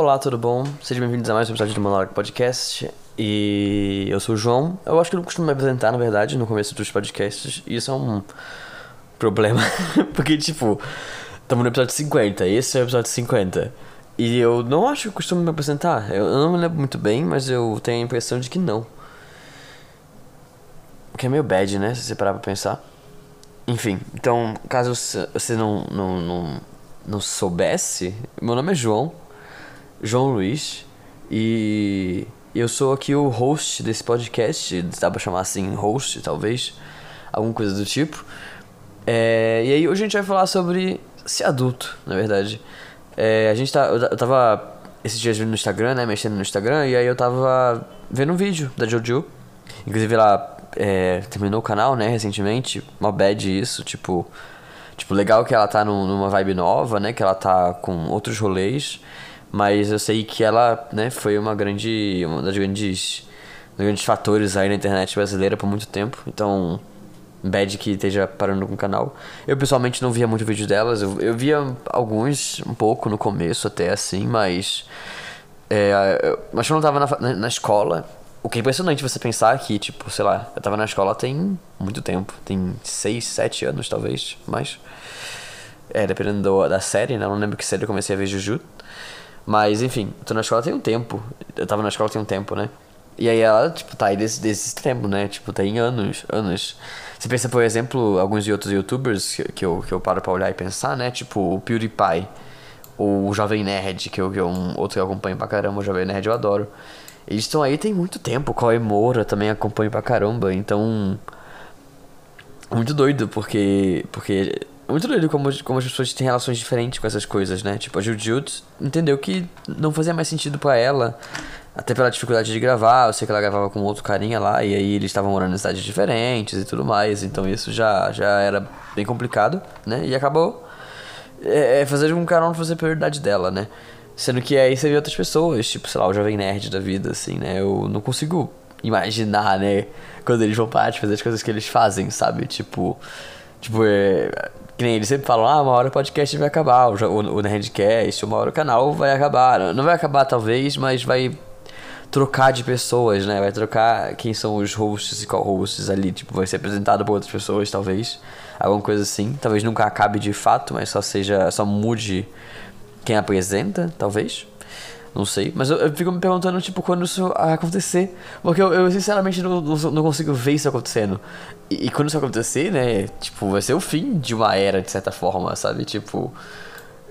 Olá, tudo bom? Sejam bem-vindos a mais um episódio do Monarch Podcast. E eu sou o João. Eu acho que eu não costumo me apresentar, na verdade, no começo dos podcasts. E isso é um problema. Porque, tipo, estamos no episódio 50. Esse é o episódio 50. E eu não acho que eu costumo me apresentar. Eu não me lembro muito bem, mas eu tenho a impressão de que não. Que é meio bad, né? Se você parar pra pensar. Enfim, então, caso você não, não, não, não soubesse, meu nome é João. João Luiz. E eu sou aqui o host desse podcast. Dá pra chamar assim, host, talvez. Alguma coisa do tipo. É, e aí hoje a gente vai falar sobre ser adulto, na verdade. É, a gente tá. Eu tava esses dias no Instagram, né? Mexendo no Instagram, e aí eu tava vendo um vídeo da Jojo. Inclusive ela é, terminou o canal, né, recentemente. Uma bad isso, tipo. Tipo, legal que ela tá num, numa vibe nova, né? Que ela tá com outros rolês. Mas eu sei que ela, né, foi uma grande. Uma das grandes. dos grandes fatores aí na internet brasileira por muito tempo. Então. Bad que esteja parando com o canal. Eu pessoalmente não via muito vídeo delas. Eu, eu via alguns, um pouco no começo até assim, mas. É, eu, mas eu tava na, na escola, o que é impressionante você pensar que, tipo, sei lá, eu tava na escola tem muito tempo. Tem 6, 7 anos, talvez, mais. É, dependendo do, da série, né? Eu não lembro que série eu comecei a ver Juju. Mas, enfim, tô na escola tem um tempo. Eu tava na escola tem um tempo, né? E aí ela, tipo, tá aí desse, desse tempo, né? Tipo, tem anos, anos. Você pensa, por exemplo, alguns de outros youtubers que, que, eu, que eu paro pra olhar e pensar, né? Tipo o PewDiePie, ou o Jovem Nerd, que eu, que eu um outro que eu acompanho pra caramba, o Jovem Nerd eu adoro. Eles estão aí tem muito tempo, Cauê Moura também acompanho pra caramba, então. Muito doido, porque. Porque. Muito doido como, como as pessoas têm relações diferentes com essas coisas, né? Tipo, a Jujutsu entendeu que não fazia mais sentido para ela até pela dificuldade de gravar, eu sei que ela gravava com outro carinha lá, e aí eles estavam morando em cidades diferentes e tudo mais, então isso já, já era bem complicado, né? E acabou é, é fazer com que ela não fosse a prioridade dela, né? Sendo que aí você vê outras pessoas, tipo, sei lá, o Jovem Nerd da vida, assim, né? Eu não consigo imaginar, né? Quando eles vão parar de fazer as coisas que eles fazem, sabe? Tipo, tipo, é, que nem eles sempre falam, ah, uma hora o podcast vai acabar, o, o, o Nerdcast, uma hora o canal vai acabar. Não vai acabar talvez, mas vai trocar de pessoas, né? Vai trocar quem são os hosts e co-hosts ali. Tipo, vai ser apresentado por outras pessoas, talvez. Alguma coisa assim. Talvez nunca acabe de fato, mas só seja. Só mude quem apresenta, talvez. Não sei. Mas eu, eu fico me perguntando, tipo, quando isso acontecer. Porque eu, eu sinceramente não, não, não, consigo ver isso acontecendo. E, e, quando isso acontecer, né? Tipo, vai ser o fim de uma era, de certa forma, sabe? Tipo.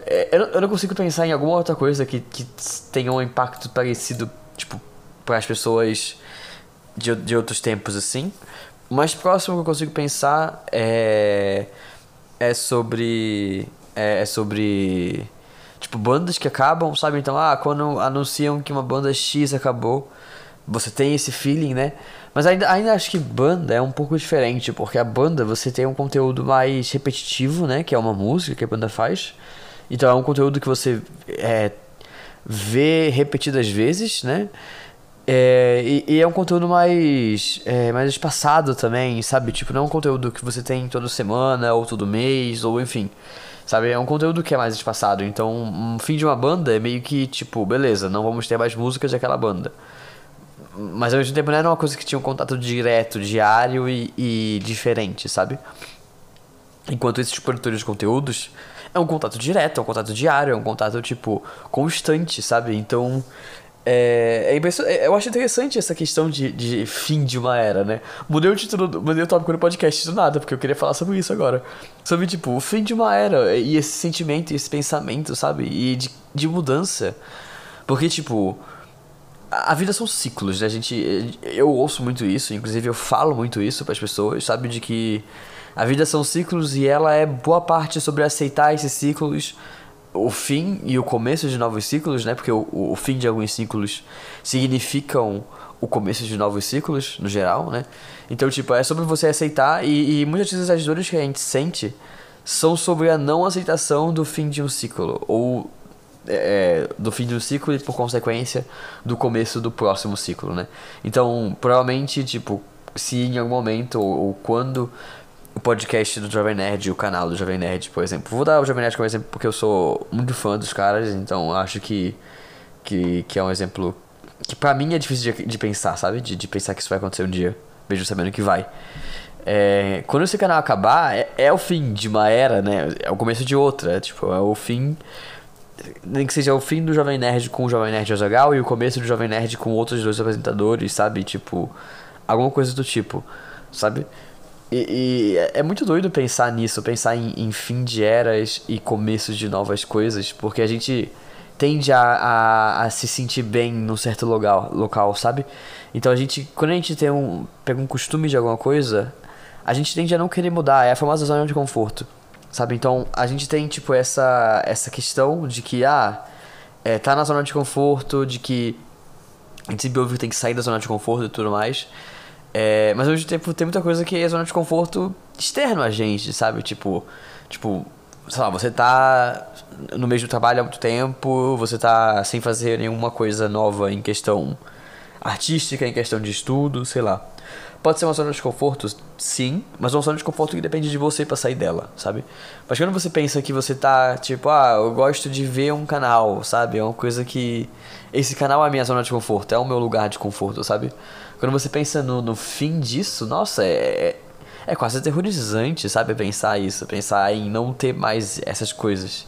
É, eu, eu não consigo pensar em alguma outra coisa que, que tenha um impacto parecido, tipo, para as pessoas de, de outros tempos assim. O mais próximo que eu consigo pensar é é sobre é, é sobre tipo bandas que acabam, sabe? Então, ah, quando anunciam que uma banda X acabou, você tem esse feeling, né? Mas ainda, ainda acho que banda é um pouco diferente, porque a banda você tem um conteúdo mais repetitivo, né? Que é uma música que a banda faz. Então é um conteúdo que você é, vê repetidas vezes, né? É, e, e, é um conteúdo mais, é, mais espaçado também, sabe? Tipo, não é um conteúdo que você tem toda semana, ou todo mês, ou enfim. Sabe? É um conteúdo que é mais espaçado. Então, um fim de uma banda é meio que, tipo, beleza, não vamos ter mais músicas daquela banda. Mas ao mesmo tempo não era uma coisa que tinha um contato direto, diário e, e diferente, sabe? Enquanto esses produtores de conteúdos é um contato direto, é um contato diário, é um contato, tipo, constante, sabe? Então, é, é, é eu acho interessante essa questão de, de fim de uma era, né? Mudei o título, mudei o tópico do podcast do nada, porque eu queria falar sobre isso agora. Sobre, tipo, o fim de uma era e esse sentimento, esse pensamento, sabe? E de, de mudança. Porque, tipo, a vida são ciclos, né? A gente, eu ouço muito isso, inclusive eu falo muito isso para as pessoas, sabe? De que a vida são ciclos e ela é boa parte sobre aceitar esses ciclos o fim e o começo de novos ciclos, né? Porque o, o fim de alguns ciclos significam o começo de novos ciclos, no geral, né? Então, tipo, é sobre você aceitar e, e muitas vezes as dores que a gente sente são sobre a não aceitação do fim de um ciclo ou é, do fim de um ciclo e por consequência do começo do próximo ciclo, né? Então, provavelmente, tipo, se em algum momento ou, ou quando o podcast do Jovem Nerd, o canal do Jovem Nerd, por exemplo. Vou dar o Jovem Nerd como exemplo porque eu sou muito fã dos caras, então acho que, que, que é um exemplo que pra mim é difícil de, de pensar, sabe? De, de pensar que isso vai acontecer um dia, mesmo sabendo que vai. É, quando esse canal acabar, é, é, o fim de uma era, né? É o começo de outra. É, tipo, é o fim. Nem que seja o fim do Jovem Nerd com o Jovem Nerd Azagal e o começo do Jovem Nerd com outros dois apresentadores, sabe? Tipo, alguma coisa do tipo, sabe? E, e é, é muito doido pensar nisso, pensar em, em fim de eras e começos de novas coisas, porque a gente tende a, a, a, se sentir bem num certo local, local, sabe? Então a gente, quando a gente tem um, pega um costume de alguma coisa, a gente tende a não querer mudar, é a famosa zona de conforto, sabe? Então a gente tem, tipo, essa, essa questão de que, ah, é, tá na zona de conforto, de que a gente sempre ouve que tem que sair da zona de conforto e tudo mais, é, mas ao mesmo tempo tem muita coisa que é zona de conforto externo a gente, sabe? Tipo, tipo, sei lá, você tá no mesmo trabalho há muito tempo, você tá sem fazer nenhuma coisa nova em questão artística, em questão de estudo, sei lá. Pode ser uma zona de conforto, sim, mas uma zona de conforto que depende de você para sair dela, sabe? Mas quando você pensa que você tá, tipo, ah, eu gosto de ver um canal, sabe? É uma coisa que. Esse canal é a minha zona de conforto, é o meu lugar de conforto, sabe? Quando você pensa no, no fim disso, nossa, é, é quase aterrorizante, sabe? Pensar isso, pensar em não ter mais essas coisas.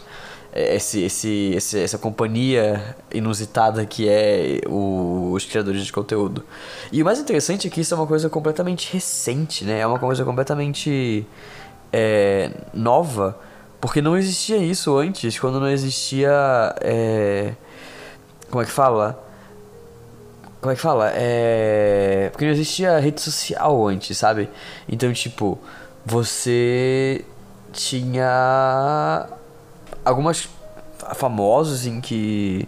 É, esse, esse, esse, essa companhia inusitada que é o, os criadores de conteúdo. E o mais interessante é que isso é uma coisa completamente recente, né? É uma coisa completamente é, nova, porque não existia isso antes, quando não existia. É, como é que fala? Como é que fala? É. Porque não existia rede social antes, sabe? Então, tipo, você tinha algumas famosos em que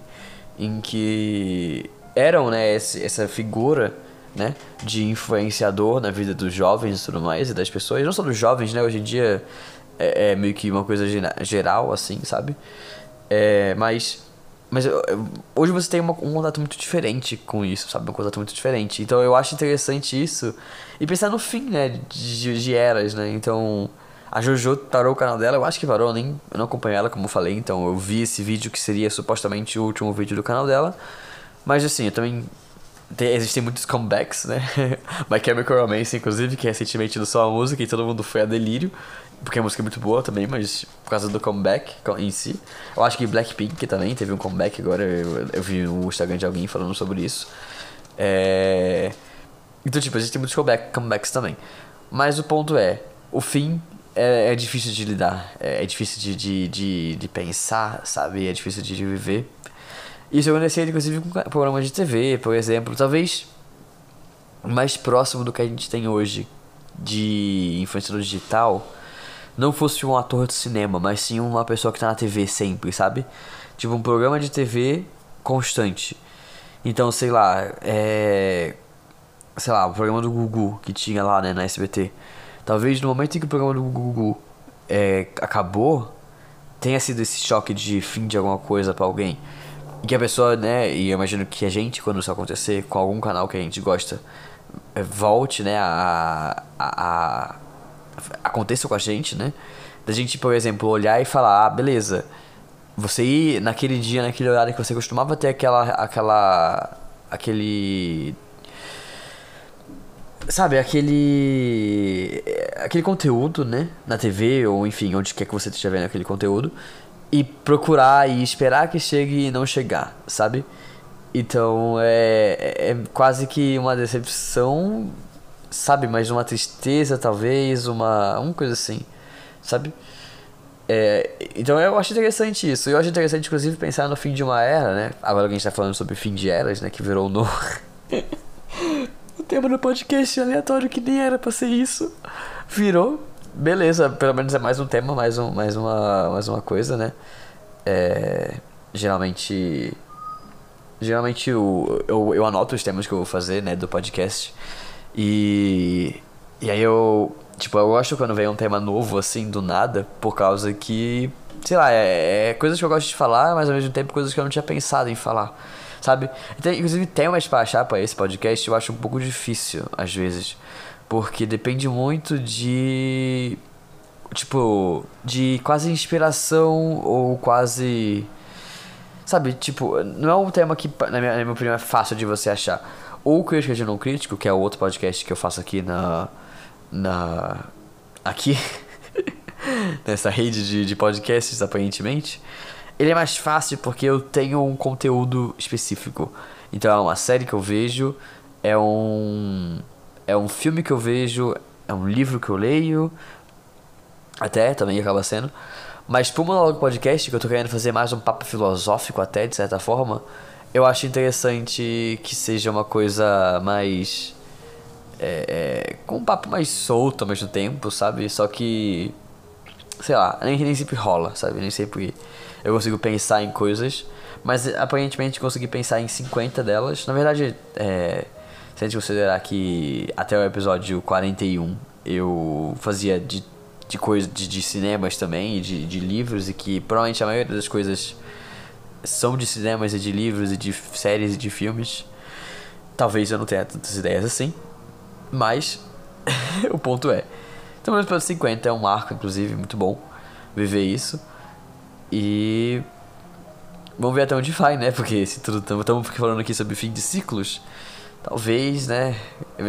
em que eram, né, esse, essa figura, né, de influenciador na vida dos jovens e tudo mais e das pessoas, não só dos jovens, né, hoje em dia é, é meio que uma coisa geral assim, sabe? É, mas mas eu, eu, hoje você tem uma, um contato muito diferente com isso, sabe? Um contato muito diferente. Então eu acho interessante isso. E pensar no fim, né? De, de eras, né? Então. A Jojo parou o canal dela, eu acho que parou, nem, eu não acompanho ela, como eu falei, então eu vi esse vídeo que seria supostamente o último vídeo do canal dela. Mas assim, eu também. Tem, existem muitos comebacks, né? My Chemical Romance, inclusive, que recentemente lançou a música e todo mundo foi a delírio. Porque a música é muito boa também, mas por causa do comeback em si. Eu acho que Blackpink também teve um comeback agora. Eu, eu vi no Instagram de alguém falando sobre isso. É... Então, tipo, existem muitos comeback, comebacks também. Mas o ponto é: o fim é, é difícil de lidar. É, é difícil de, de, de, de, pensar, sabe? É difícil de viver. Isso aconteceu, inclusive, com programas de TV, por exemplo. Talvez mais próximo do que a gente tem hoje de influenciador digital não fosse um ator de cinema, mas sim uma pessoa que tá na TV sempre, sabe? Tipo um programa de TV constante. Então, sei lá, é. Sei lá, o programa do Gugu que tinha lá, né, na SBT. Talvez no momento em que o programa do Gugu é, acabou, tenha sido esse choque de fim de alguma coisa para alguém. E que a pessoa, né, e eu imagino que a gente, quando isso acontecer com algum canal que a gente gosta, é, volte, né, a, a, a aconteça com a gente, né? Da gente, por exemplo, olhar e falar, ah, beleza. Você ir naquele dia, naquele horário que você costumava ter aquela. aquela. aquele. Sabe, aquele. aquele conteúdo, né? Na TV, ou enfim, onde quer que você esteja vendo aquele conteúdo. E procurar e esperar que chegue e não chegar, sabe? Então é, é quase que uma decepção sabe? Mas uma tristeza, talvez, uma, uma coisa assim, sabe? É, então eu acho interessante isso. Eu acho interessante, inclusive, pensar no fim de uma era, né? Agora que a gente tá falando sobre fim de eras, né? Que virou no... o tema do podcast aleatório que nem era pra ser isso. Virou. Beleza, pelo menos é mais um tema, mais, um, mais, uma, mais uma coisa, né? É, geralmente... Geralmente eu, eu, eu anoto os temas que eu vou fazer, né? Do podcast. E. E aí eu. Tipo, eu gosto quando vem um tema novo assim do nada, por causa que. Sei lá, é, é coisas que eu gosto de falar, mas ao mesmo tempo coisas que eu não tinha pensado em falar. Sabe? Então, inclusive, temas pra achar pra esse podcast eu acho um pouco difícil, às vezes. Porque depende muito de. Tipo, de quase inspiração ou quase Sabe, tipo, não é um tema que, na minha, na minha opinião, é fácil de você achar. Ou Crítica de Não Crítico, que é o outro podcast que eu faço aqui na. na. aqui. nessa rede de, de podcasts, aparentemente. Ele é mais fácil porque eu tenho um conteúdo específico. Então é uma série que eu vejo, é um. É um filme que eu vejo, é um livro que eu leio. Até também acaba sendo. Mas pro Monólogo Podcast, que eu tô querendo fazer mais um papo filosófico até, de certa forma, eu acho interessante que seja uma coisa mais. É, é, com um papo mais solto ao mesmo tempo, sabe? Só que. Sei lá, nem, nem sempre rola, sabe? Nem sempre eu consigo pensar em coisas. Mas aparentemente consegui pensar em 50 delas. Na verdade, é, se a gente considerar que até o episódio 41 eu fazia de de coisa de, de cinemas também, de, de livros, e que provavelmente a maioria das coisas são de cinemas e de livros e de séries e de filmes. Talvez eu não tenha tantas ideias assim, mas o ponto é. Estamos pelo 50, é um marco, inclusive, muito bom viver isso. E vamos ver até onde vai, né? Porque se tudo estamos falando aqui sobre fim de ciclos, talvez, né?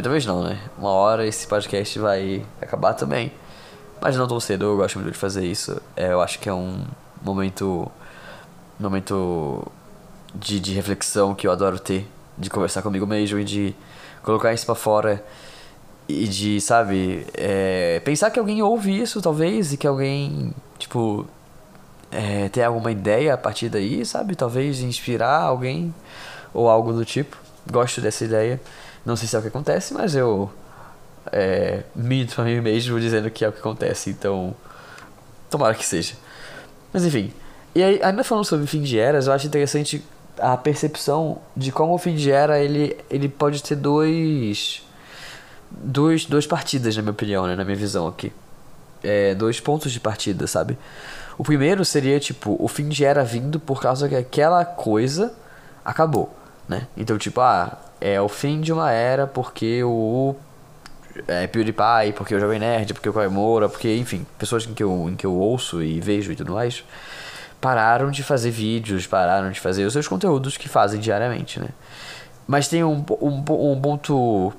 Talvez não, né? Uma hora esse podcast vai acabar também. Mas não tão cedo, eu gosto muito de fazer isso. É, eu acho que é um momento. momento de, de reflexão que eu adoro ter. De conversar comigo mesmo e de colocar isso pra fora. E de, sabe, é, pensar que alguém ouve isso, talvez, e que alguém, tipo, é, tem alguma ideia a partir daí, sabe? Talvez inspirar alguém ou algo do tipo. Gosto dessa ideia. Não sei se é o que acontece, mas eu é, minto pra mim mesmo dizendo que é o que acontece, então. Tomara que seja. Mas enfim. E aí, ainda falando sobre fim de eras, eu acho interessante a percepção de como o fim de era ele, ele pode ter dois. Dois, duas partidas, na minha opinião, né? Na minha visão aqui. É, dois pontos de partida, sabe? O primeiro seria, tipo, o fim de era vindo por causa que aquela coisa acabou, né? Então, tipo, ah, é o fim de uma era porque o é, PewDiePie, porque o Jovem Nerd, porque o Caio Moura, porque, enfim, pessoas em que, eu, em que eu ouço e vejo e tudo mais, pararam de fazer vídeos, pararam de fazer os seus conteúdos que fazem diariamente, né? Mas tem um, um, um ponto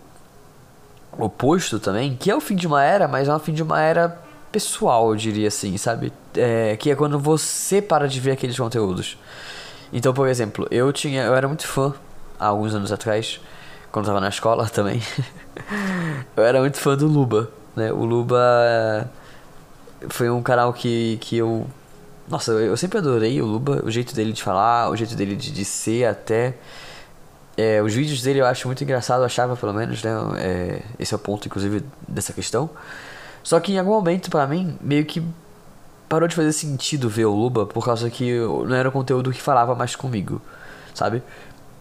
oposto também, que é o fim de uma era, mas é o fim de uma era pessoal, eu diria assim, sabe? É, que é quando você para de ver aqueles conteúdos. Então, por exemplo, eu tinha, eu era muito fã há alguns anos atrás quando eu tava na escola também, eu era muito fã do Luba, né? O Luba foi um canal que, que eu. Nossa, eu sempre adorei o Luba, o jeito dele de falar, o jeito dele de, de ser até. É, os vídeos dele eu acho muito engraçado, achava pelo menos, né? É, esse é o ponto, inclusive, dessa questão. Só que em algum momento, para mim, meio que parou de fazer sentido ver o Luba por causa que não era o conteúdo que falava mais comigo, sabe?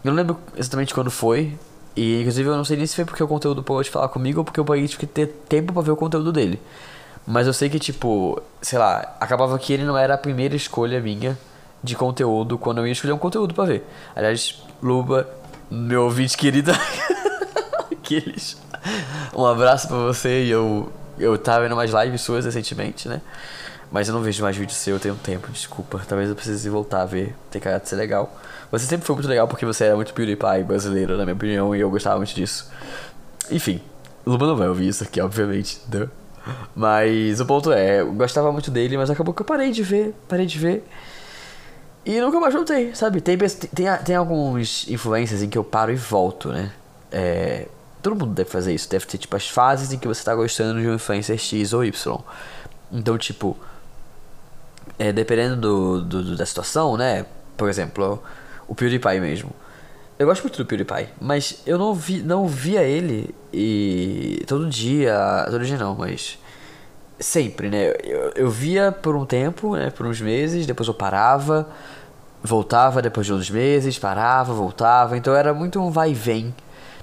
Eu não lembro exatamente quando foi, e inclusive eu não sei nem se foi porque o conteúdo parou de falar comigo ou porque eu parei de ter tempo para ver o conteúdo dele. Mas eu sei que, tipo, sei lá, acabava que ele não era a primeira escolha minha de conteúdo quando eu ia escolher um conteúdo para ver. Aliás, Luba, meu ouvinte querido, aqueles. Um abraço para você e eu eu tava vendo mais lives suas recentemente, né? Mas eu não vejo mais vídeos seu, eu tenho tempo, desculpa. Talvez eu precise voltar a ver, tem cara de ser legal. Você sempre foi muito legal porque você era muito PewDiePie brasileiro, na minha opinião, e eu gostava muito disso. Enfim, Luma não vai ouvir isso aqui, obviamente. Né? Mas o ponto é, eu gostava muito dele, mas acabou que eu parei de ver, parei de ver. E nunca mais voltei, sabe? Tem, tem, tem alguns influências em que eu paro e volto, né? É, todo mundo deve fazer isso, deve ter tipo as fases em que você tá gostando de um influencer X ou Y. Então, tipo, é, dependendo do, do, da situação, né? Por exemplo, o PewDiePie mesmo. Eu gosto muito do PewDiePie, mas eu não vi, não via ele e todo dia, todo dia não, mas sempre, né? Eu, eu via por um tempo, né? Por uns meses, depois eu parava, voltava depois de uns meses, parava, voltava, então era muito um vai e vem.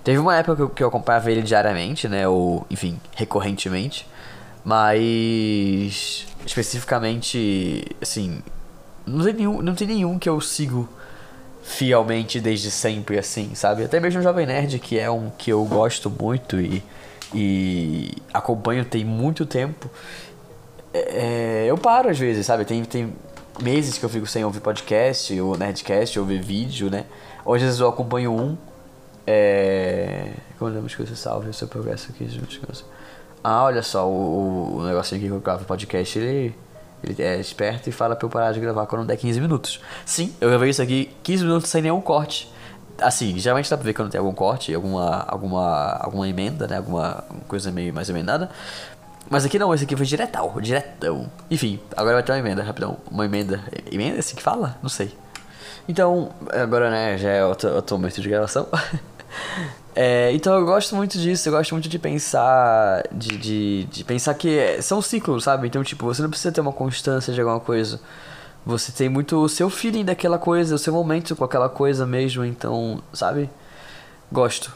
Teve uma época que eu, que eu acompanhava ele diariamente, né? Ou, enfim, recorrentemente. Mas especificamente, assim, não tem nenhum, não tem nenhum que eu sigo fielmente desde sempre, assim, sabe? Até mesmo o Jovem Nerd, que é um que eu gosto muito e, e acompanho tem muito tempo. É, eu paro às vezes, sabe? Tem, tem meses que eu fico sem ouvir podcast, ou Nerdcast, ou ver vídeo, né? Hoje às vezes eu acompanho um. É... Como lembro que você salve o seu progresso aqui, gente. Ah, olha só, o, o negocinho aqui que eu gravo podcast, ele, ele é esperto e fala pra eu parar de gravar quando der 15 minutos. Sim, eu gravei isso aqui 15 minutos sem nenhum corte. Assim, geralmente dá pra ver quando tem algum corte, alguma, alguma, alguma emenda, né? Alguma coisa meio mais emendada. Mas aqui não, esse aqui foi diretão, diretão. Enfim, agora vai ter uma emenda, rapidão. Uma emenda. Emenda é assim que fala? Não sei. Então, agora né, já é outro, outro momento de gravação. é, então eu gosto muito disso, eu gosto muito de pensar. De, de, de pensar que são ciclos, sabe? Então, tipo, você não precisa ter uma constância de alguma coisa. Você tem muito o seu feeling daquela coisa, o seu momento com aquela coisa mesmo, então, sabe? Gosto.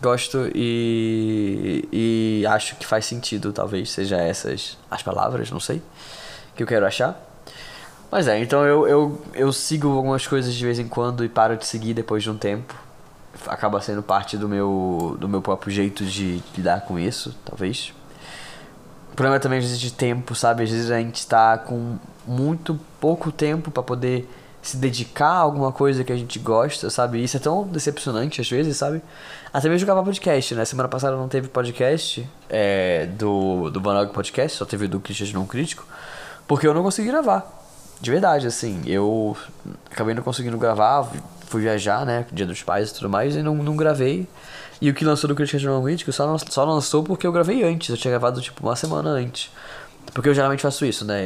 Gosto e, e acho que faz sentido, talvez seja essas as palavras, não sei, que eu quero achar. Mas é, então eu, eu, eu sigo algumas coisas de vez em quando e paro de seguir depois de um tempo. Acaba sendo parte do meu, do meu próprio jeito de lidar com isso, talvez. O problema também às vezes de tempo, sabe? Às vezes a gente está com muito pouco tempo para poder se dedicar a alguma coisa que a gente gosta, sabe? Isso é tão decepcionante às vezes, sabe? Até mesmo gravar podcast, né? Semana passada não teve podcast é, do, do Banog Podcast, só teve do Cristiano Não Crítico, porque eu não consegui gravar. De verdade, assim, eu acabei não conseguindo gravar, fui viajar, né? Dia dos pais e tudo mais, e não, não gravei. E o que lançou do Não Crítico só, só lançou porque eu gravei antes, eu tinha gravado tipo uma semana antes. Porque eu geralmente faço isso, né?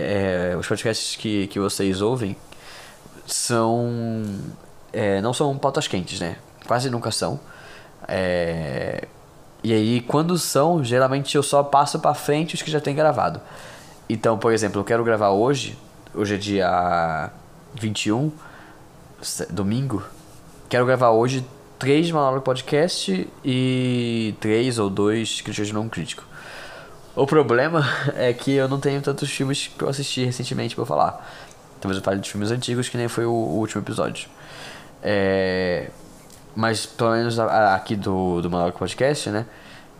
É, os podcasts que, que vocês ouvem, são. É, não são pautas quentes, né? Quase nunca são. É, e aí, quando são, geralmente eu só passo para frente os que já tem gravado. Então, por exemplo, eu quero gravar hoje. Hoje é dia 21, domingo. Quero gravar hoje três monólogo podcast e três ou dois críticos não crítico. O problema é que eu não tenho tantos filmes que eu assisti recentemente para falar. Talvez eu fale de filmes antigos, que nem foi o, último episódio. É, mas pelo menos aqui do, do Manual Podcast, né?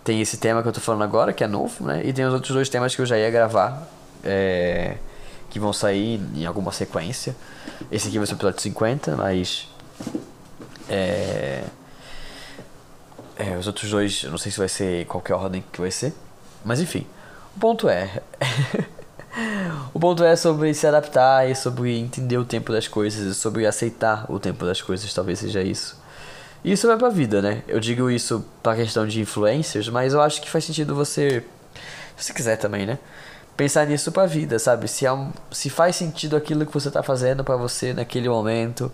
Tem esse tema que eu tô falando agora, que é novo, né? E tem os outros dois temas que eu já ia gravar. É, que vão sair em alguma sequência. Esse aqui vai ser o episódio 50, mas. É, é, os outros dois, eu não sei se vai ser qualquer ordem que vai ser. Mas enfim. O ponto é. O ponto é sobre se adaptar e sobre entender o tempo das coisas e sobre aceitar o tempo das coisas, talvez seja isso. E isso vai pra vida, né? Eu digo isso pra questão de influências, mas eu acho que faz sentido você, se quiser também, né? Pensar nisso pra vida, sabe? Se, é um, se faz sentido aquilo que você tá fazendo para você naquele momento,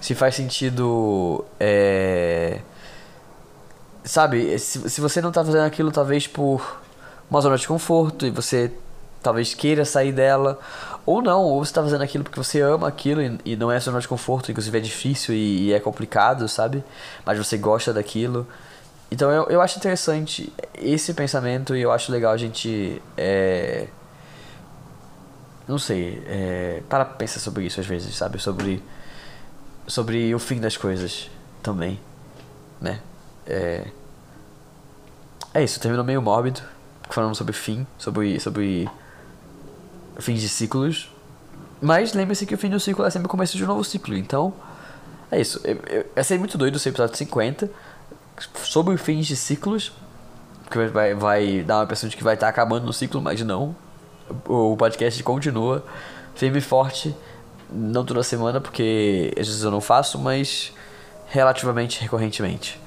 se faz sentido. É... Sabe? Se, se você não tá fazendo aquilo talvez por uma zona de conforto e você talvez queira sair dela, ou não, ou você está fazendo aquilo porque você ama aquilo e, e não é zona de conforto, inclusive é difícil e, e, é complicado, sabe? Mas você gosta daquilo. Então eu, eu acho interessante esse pensamento e eu acho legal a gente. É, não sei, é, para pensar sobre isso às vezes, sabe? Sobre, sobre o fim das coisas também, né? É, é isso, terminou meio mórbido, falando sobre fim, sobre, sobre fins de ciclos. Mas lembre-se que o fim do ciclo é sempre o começo de um novo ciclo. Então, é isso. Eu, eu, vai ser muito doido esse episódio 50 sobre fins de ciclos. Que vai, vai dar uma impressão de que vai estar acabando no ciclo, mas não. O, o podcast continua firme e forte. Não toda semana, porque às vezes eu não faço, mas relativamente recorrentemente.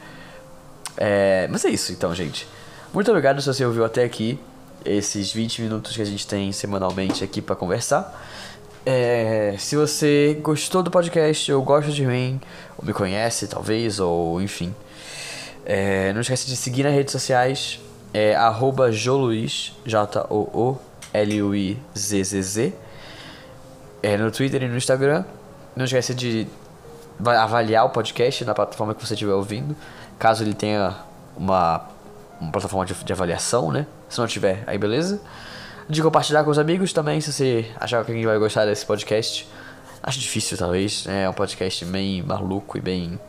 É, mas é isso então, gente. Muito obrigado se você ouviu até aqui esses 20 minutos que a gente tem semanalmente aqui para conversar. É, se você gostou do podcast, ou gosta de mim, ou me conhece talvez, ou enfim, é, não esquece de seguir nas redes sociais, é arroba Joluiz, J-O-O-L-U-I-Z-Z-Z, é, no Twitter e no Instagram. Não esquece de avaliar o podcast na plataforma que você estiver ouvindo, caso ele tenha uma, uma plataforma de, de avaliação, né? Se não tiver, aí beleza. De compartilhar com os amigos também, se você achar que alguém vai gostar desse podcast. Acho difícil, talvez. É um podcast bem maluco e bem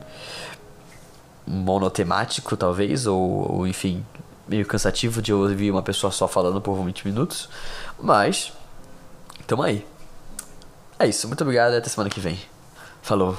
monotemático, talvez. Ou, ou enfim, meio cansativo de ouvir uma pessoa só falando por 20 minutos. Mas, tamo aí. é isso. Muito obrigado e até semana que vem. Falou.